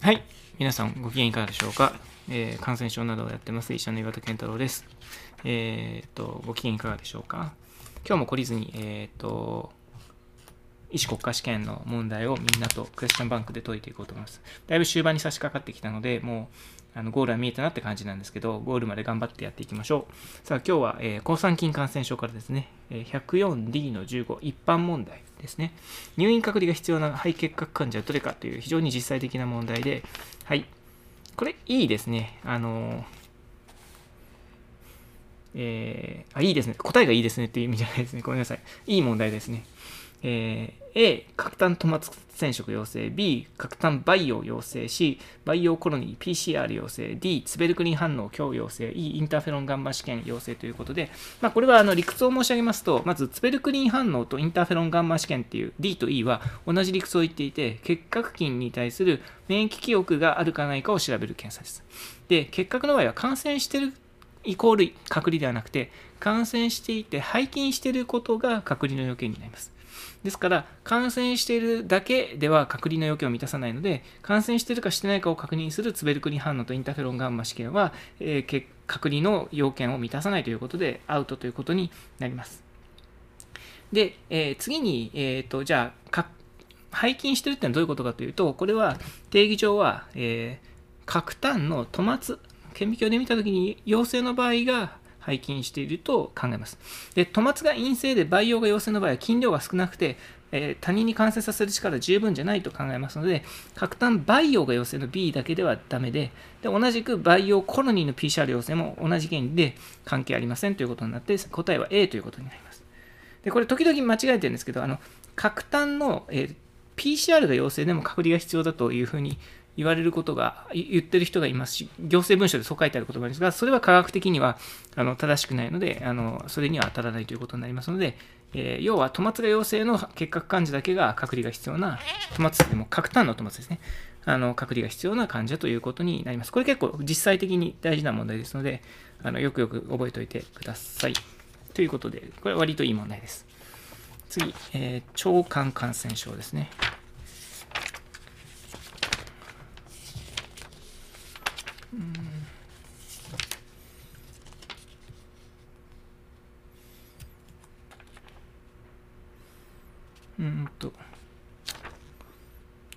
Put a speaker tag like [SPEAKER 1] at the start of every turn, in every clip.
[SPEAKER 1] はい。皆さんご機嫌いかがでしょうか、えー感染症などをやってます医者の岩田健太郎です。えーっと、ご機嫌いかがでしょうか？今日も懲りずに、えーっと、医師国家試験の問題をみんなとクエスチョンバンクで解いていこうと思います。だいぶ終盤に差し掛かってきたので、もうあのゴールは見えたなって感じなんですけど、ゴールまで頑張ってやっていきましょう。さあ、今日は、えー抗酸菌感染症からですね、え 104D の15、一般問題ですね。入院隔離が必要な肺結核患者はどれかという非常に実際的な問題で、はい。これ、いいですね。あのーえーあ、いいですね。答えがいいですねっていう意味じゃないですね。ごめんなさい。いい問題ですね。えー A、核炭トマツ染色陽性。B、核炭培養陽性。C、培養コロニー PCR 陽性。D、ツベルクリン反応強陽性。E、インターフェロンガンマ試験陽性ということで、まあ、これはあの理屈を申し上げますと、まずツベルクリン反応とインターフェロンガンマ試験っていう D と E は同じ理屈を言っていて、結核菌に対する免疫記憶があるかないかを調べる検査です。で、結核の場合は感染してるイコール隔離ではなくて、感染していて背筋していることが隔離の要件になります。ですから、感染しているだけでは隔離の要件を満たさないので、感染しているかしてないかを確認するツベルクリン反応とインターフェロンガンマ試験は、えー隔離の要件を満たさないということで、アウトということになります。で、えー次に、えーと、じゃあ、背筋してるってのはどういうことかというと、これは定義上は、えー核炭のトマツ、顕微鏡で見たときに陽性の場合が背筋していると考えます。で、トマツが陰性で培養が陽性の場合は筋量が少なくて、えー他人に感染させる力は十分じゃないと考えますので、核炭培養が陽性の B だけではダメで、で同じく培養コロニーの PCR 陽性も同じ原理で関係ありませんということになって、答えは A ということになります。で、これ時々間違えてるんですけど、あの、核炭の、えー PCR が陽性でも隔離が必要だというふうに言われることが、言ってる人がいますし、行政文書でそう書いてあることもあるんですが、それは科学的にはあの正しくないのであの、それには当たらないということになりますので、えー要はトマツが陽性の結核患者だけが隔離が必要な、トマツでも核炭のトマツですね。あの隔離が必要な患者ということになります。これ結構実際的に大事な問題ですので、あのよくよく覚えておいてください。ということで、これは割といい問題です。次、えー腸管感染症ですね。うーんと、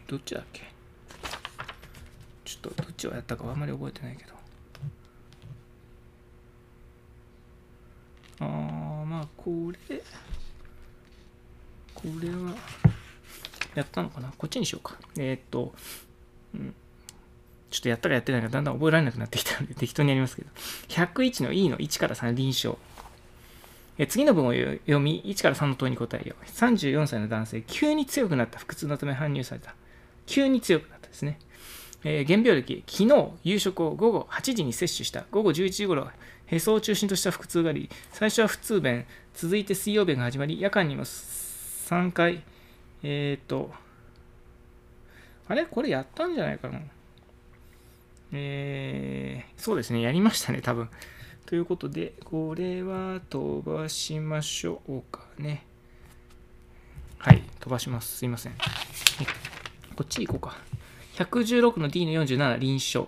[SPEAKER 1] どっちだっけ？ちょっとどっちをやったかはあんまり覚えてないけど。あー、まあこれ、これは、やったのかな？こっちにしようか。えーっと、うん、ちょっとやったかやってないかだんだん覚えられなくなってきたので 適当にやりますけど。101の E の1から3臨床。え次の文を読み、1から3の問いに答えよう。34歳の男性、急に強くなった腹痛のため搬入された。急に強くなったですね。えー原病歴、昨日夕食を午後8時に摂取した。午後11時頃、へそを中心とした腹痛があり、最初は普通便、続いて水曜便が始まり、夜間にも3回、えっ、と、あれ？これやったんじゃないかな？えーそうですね、やりましたね、多分。ということで、これは飛ばしましょうかね。はい、飛ばします。すいません。こっち行こうか。116の D の47臨床。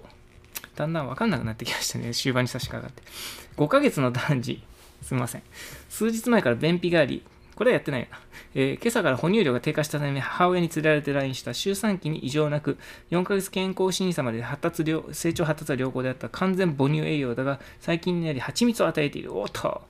[SPEAKER 1] だんだん分かんなくなってきましたね。終盤に差し掛かって。5ヶ月の男児。すみません。数日前から便秘があり、これはやってないよな。えー今朝から哺乳量が低下したため、母親に連れられて来院した周産期に異常なく、4ヶ月健康審査まで発達量成長発達は良好であった完全母乳栄養だが、最近になり蜂蜜を与えている。おっと。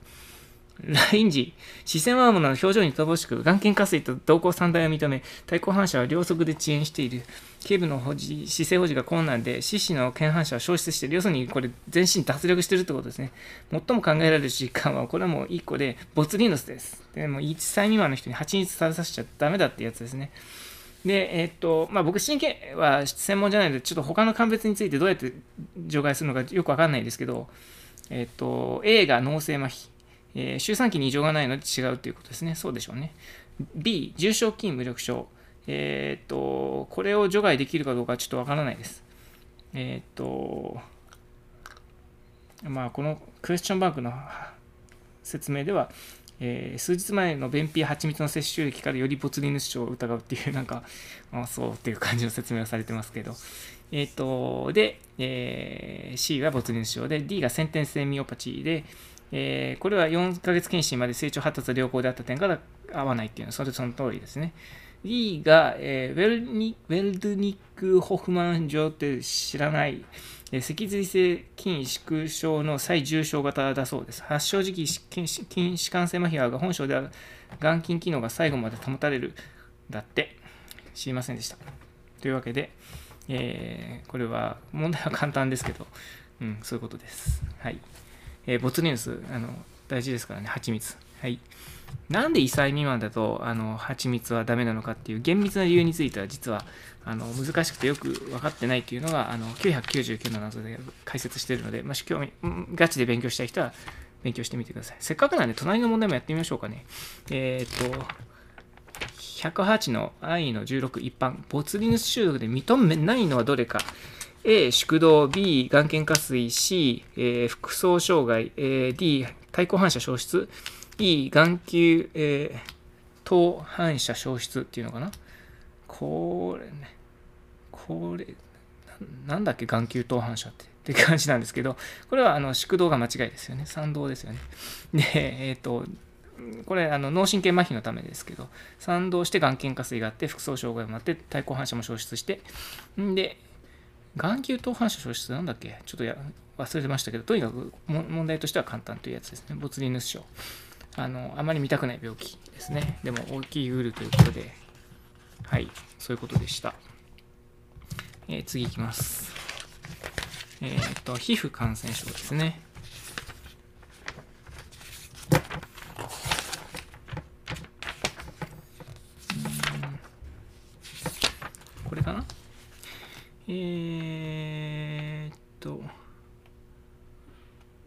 [SPEAKER 1] 来院時、視線ワームの表情に乏しく、眼瞼下垂と瞳孔三大を認め、対抗反射は両側で遅延している。頸部の保持、姿勢保持が困難で、四肢の腱反射は消失している。要するに、これ、全身脱力しているってことですね。最も考えられる疾患は、これはもう1個で、ボツリヌスです。でも1歳未満の人に蜂蜜食べさせちゃダメだってやつですね。で、えーっと、まあ、僕、神経は専門じゃないので、ちょっと他の鑑別についてどうやって除外するのかよくわかんないですけど、えーっと、A が脳性麻痺、えー周産期に異常がないので違うということですね。そうでしょうね。B、重症筋無力症。えーっと、これを除外できるかどうかちょっとわからないです。えーっと、まあ、このクエスチョンバンクの説明では、えー、数日前の便秘蜂蜜の摂取液からよりボツリヌス症を疑うっていう、なんか、あそうっていう感じの説明をされてますけど、えっ、と、で、えー、C がボツリヌス症で、D が先天性ミオパチーで、えー、これは4ヶ月検診まで成長発達良好であった点から合わないっていうのは、それその通りですね。D が、えー、ウェルニウェルドニック・ホフマン症って知らない、えー、脊髄性筋縮小の最重症型だそうです。発症時期、筋弛緩性麻痺は本症では眼筋機能が最後まで保たれるだって。知りませんでした。というわけで、えー、これは問題は簡単ですけど、うん、そういうことです。はい。えー、ボツニュース、あの、大事ですからね、蜂蜜。はい。なんで異歳未満だと、あの、蜂蜜はダメなのかっていう厳密な理由については、実は、あの、難しくてよく分かってないっていうのが、あの、999の謎で解説してるので、もし興味、ガチで勉強したい人は、勉強してみてください。せっかくなんで、隣の問題もやってみましょうかね。えー、っと、108の愛の16一般、ボツリヌス中毒で認めないのはどれか。A、宿動、B、眼瞼下垂、C、えー、服装障害、えー、D、対抗反射消失、E、眼球、えー、等反射消失っていうのかなこれね、これ、なんだっけ、眼球等反射って。って感じなんですけど、これはあの宿動が間違いですよね。賛同ですよね。で、えっ、ー、と、これあの脳神経麻痺のためですけど、賛同して眼瞼下垂があって、服装障害もあって、対抗反射も消失して、んで、眼球等反射消失なんだっけ？ちょっとや忘れてましたけど、とにかく問題としては簡単というやつですね。ボツリヌス症。あの、あまり見たくない病気ですね。でも大きいウールということで、はい、そういうことでした。えー、次いきます。えっ、と、皮膚感染症ですね。これかなえー、っと、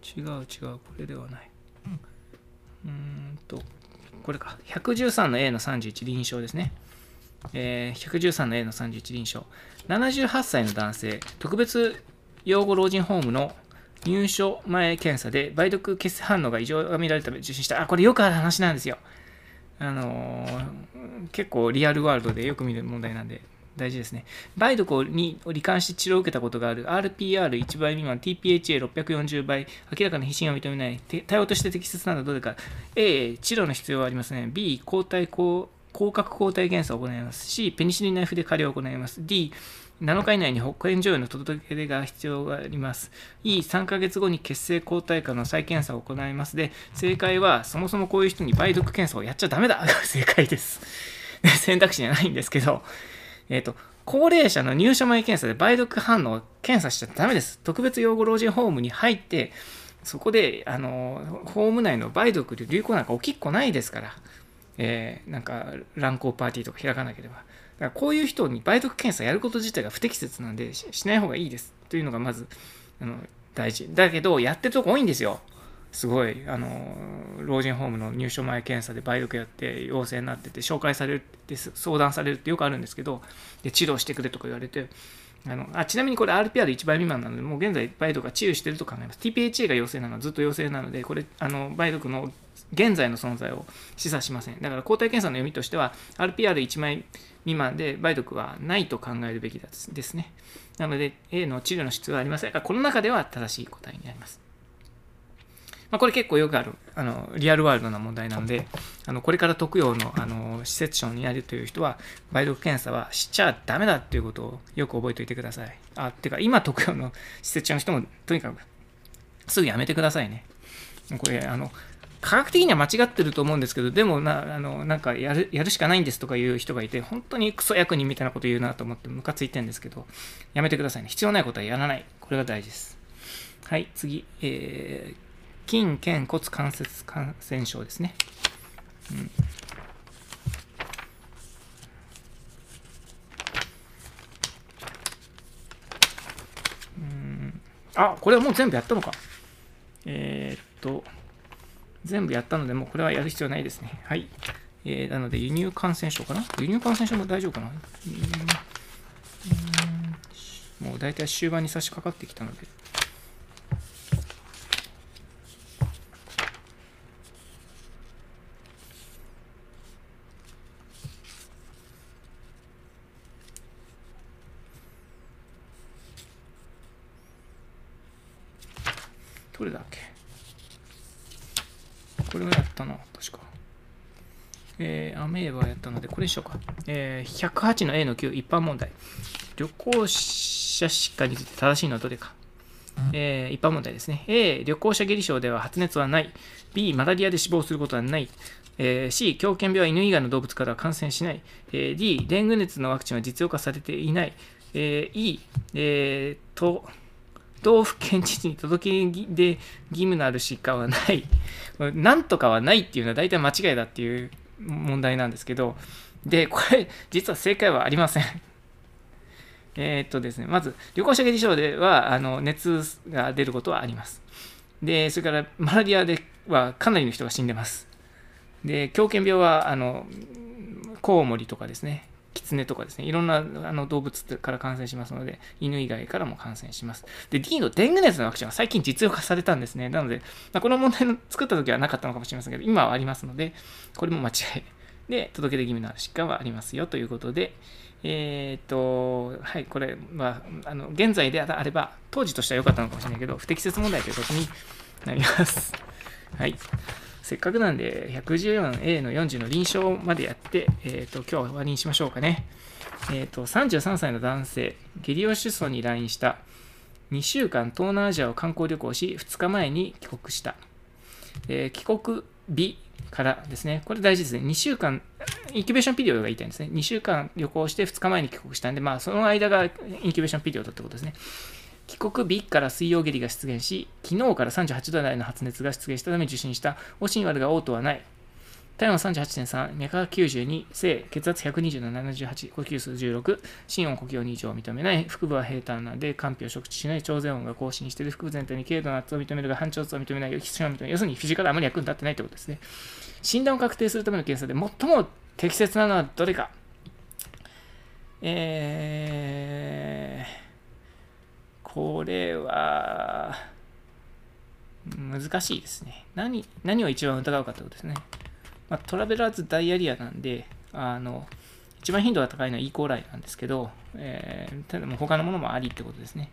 [SPEAKER 1] 違う違う、これではない。うんと、これか。113の A の31臨床ですね。えー、113の A の31臨床。78歳の男性、特別養護老人ホームの入所前検査で梅毒血反応が異常が見られたため受診した。あ、これよくある話なんですよ。あのー、結構リアルワールドでよく見る問題なんで、大事ですね。梅毒に罹患して治療を受けたことがある。RPR1 倍未満。TPHA640 倍明らかな皮疹を認めない。対応として適切なのはどれか。A 治療の必要はありますね B 抗体抗角抗体検査を行います。C ペニシリンナイフで加療を行います。D 7日以内に保健所への届け出が必要があります。E、3ヶ月後に血清抗体価の再検査を行います。で、正解は、そもそもこういう人に梅毒検査をやっちゃダメだ。が 正解です。選択肢じゃないんですけど、えっ、ー、と、高齢者の入所前検査で梅毒反応を検査しちゃダメです。特別養護老人ホームに入って、そこで、あの、ホーム内の梅毒で流行なんか起きっこないですから、えー、なんか乱交パーティーとか開かなければ。だからこういう人に梅毒検査やること自体が不適切なんでし、しない方がいいです。というのがまず、あの、大事。だけど、やってるとこ多いんですよ。すごいあの老人ホームの入所前検査で梅毒やって陽性になってて紹介されるって相談されるってよくあるんですけどで治療してくれとか言われてあのあちなみにこれ RPR1 倍未満なのでもう現在梅毒が治癒してると考えます。TPHA が陽性なのはずっと陽性なのでこれあの梅毒の現在の存在を示唆しません。だから抗体検査の読みとしては RPR1 枚未満で梅毒はないと考えるべきですね。なので A の治療の必要はありませんがこの中では正しい答えになります。まあ、これ結構よくあるあのリアルワールドな問題なのであのこれから特養のあの施設長になるという人は梅毒検査はしちゃダメだっていうことをよく覚えておいてくださいあってか今特養の施設長の人もとにかくすぐやめてくださいねこれあの科学的には間違ってると思うんですけど、でもな、あのなんかやるやるしかないんですとかいう人がいて、本当にクソ役人みたいなこと言うなと思ってムカついてるんですけど、やめてくださいね。必要ないことはやらない。これが大事です。はい、次。えー筋腱骨関節感染症ですね。うんうんあ、これはもう全部やったのか。えー、っと、全部やったので、もうこれはやる必要ないですね。はい。えー、なので、輸入感染症かな？輸入感染症も大丈夫かな？うんもう大体終盤に差し掛かってきたので。どれだっけ？これをやったな、確か。えー、アメーバやったので、これでしょうか。えー、108の A の9、一般問題。旅行者疾患について正しいのはどれか。えー、一般問題ですね。A、旅行者下痢症では発熱はない。B、マラリアで死亡することはない。えー、C、狂犬病は犬以外の動物からは感染しない。えー、D、デング熱のワクチンは実用化されていない。えー、E、えー、と、道府県知事に届け出義務のある疾患はない。なんとかはないっていうのは大体間違いだっていう問題なんですけど、で、これ、実は正解はありません。え、っとですね、まず、旅行者下痢症では、あの熱が出ることはあります。で、それから、マラリアではかなりの人が死んでます。で、狂犬病は、あの、コウモリとかですね、キツネとかですね、いろんなあの動物から感染しますので、犬以外からも感染します。で、D のデング熱のワクチンは最近実用化されたんですね。なので、まあ、この問題の作った時はなかったのかもしれませんけど、今はありますので、これも間違いで、届け出義務の疾患はありますよということで、えー、っと、はい、これは、あの、現在であれば、当時としては良かったのかもしれないけど、不適切問題ということになります。はい。せっかくなんで 114A の40の臨床までやって、えっ、ー、と、今日は終わりにしましょうかね。えっ、ー、と、33歳の男性、ゲリオ出村に来院した。2週間東南アジアを観光旅行し、2日前に帰国した。えー、帰国日からですね、これ大事ですね。2週間、インキュベーションピリオドが言いたいんですね。2週間旅行して2日前に帰国したんで、まあ、その間がインキュベーションピリオドってことですね。帰国日から水曜下痢が出現し、昨日から38度台の発熱が出現したため受診した。オシンワルが嘔吐はない。体温38.3、脈拍92、性、血圧120の78、呼吸数16、心音呼吸音2以上を認めない、腹部は平坦なので、肝脾を食知しない、超音が更新している、腹部全体に軽度な圧を認めるが、反調圧を認めない、基礎を認めない、要するにフィジカルあまり役に立ってないということですね。診断を確定するための検査で最も適切なのはどれか。えー、これは、難しいですね。何、何を一番疑うかということですね。まあ、トラベラーズダイアリアなんで、あの、一番頻度が高いのは E コーライなんですけど、えー、ただもう他のものもありってことですね。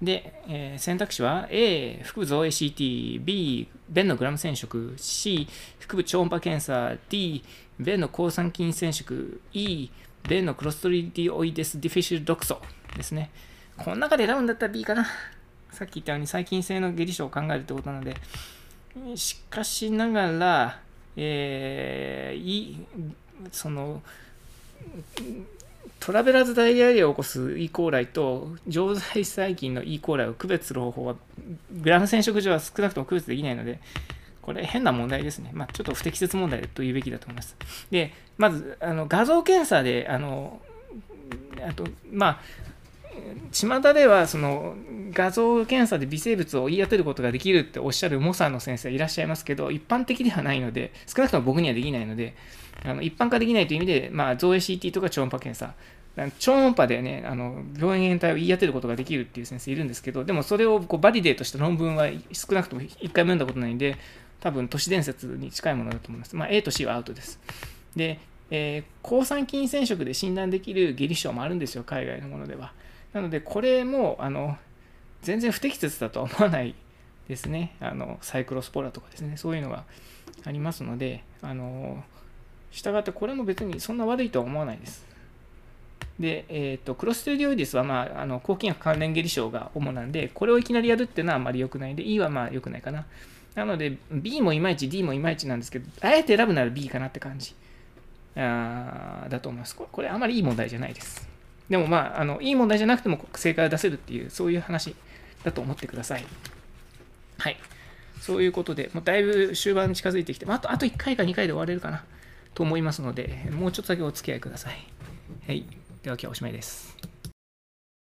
[SPEAKER 1] で、えー、選択肢は A、腹部造影 CT、B、便のグラム染色、C、腹部超音波検査、D、便の抗酸菌染色、E、便のクロストリディオイデスディフィシル毒素ですね。この中で選ぶんだったら B かな。さっき言ったように細菌性の下痢症を考えるってことなので、しかしながら、えー、いその、トラベラーズダイアリアを起こす E コーライと常在細菌の E コーライを区別する方法はグラム染色上は少なくとも区別できないので、これ変な問題ですね。まあ、ちょっと不適切問題と言うべきだと思います。で、まず、あの画像検査で、あの、あと、まあ、巷ではその画像検査で微生物を言い当てることができるっておっしゃるモサの先生いらっしゃいますけど、一般的ではないので、少なくとも僕にはできないので、あの一般化できないという意味で、まあ、造影 CT とか超音波検査、超音波でね、あの病原体を言い当てることができるっていう先生いるんですけど、でもそれをこうバリデートした論文は少なくとも一回も読んだことないんで、多分都市伝説に近いものだと思います。まあ、A と C はアウトです。で、えー、抗酸菌染色で診断できる下痢症もあるんですよ、海外のものでは。なので、これも、あの、全然不適切だとは思わないですね。あの、サイクロスポラとかですね、そういうのがありますので、あの、従ってこれも別にそんな悪いとは思わないです。で、えっ、ー、と、クロステリオイデスは、まあ、あの、抗菌薬関連下痢症が主なんで、これをいきなりやるっていうのはあまり良くないんで、E はまあ良くないかな。なので、B もいまいち、D もいまいちなんですけど、あえて選ぶなら B かなって感じあーだと思います。これあまりいい問題じゃないです。でもまあ、あのいい問題じゃなくても正解を出せるっていう、そういう話だと思ってください。はい。そういうことで、もうだいぶ終盤に近づいてきて、まあ、あとあと1回か2回で終われるかなと思いますので、もうちょっとだけお付き合いください。はい。では今日はおしまいです。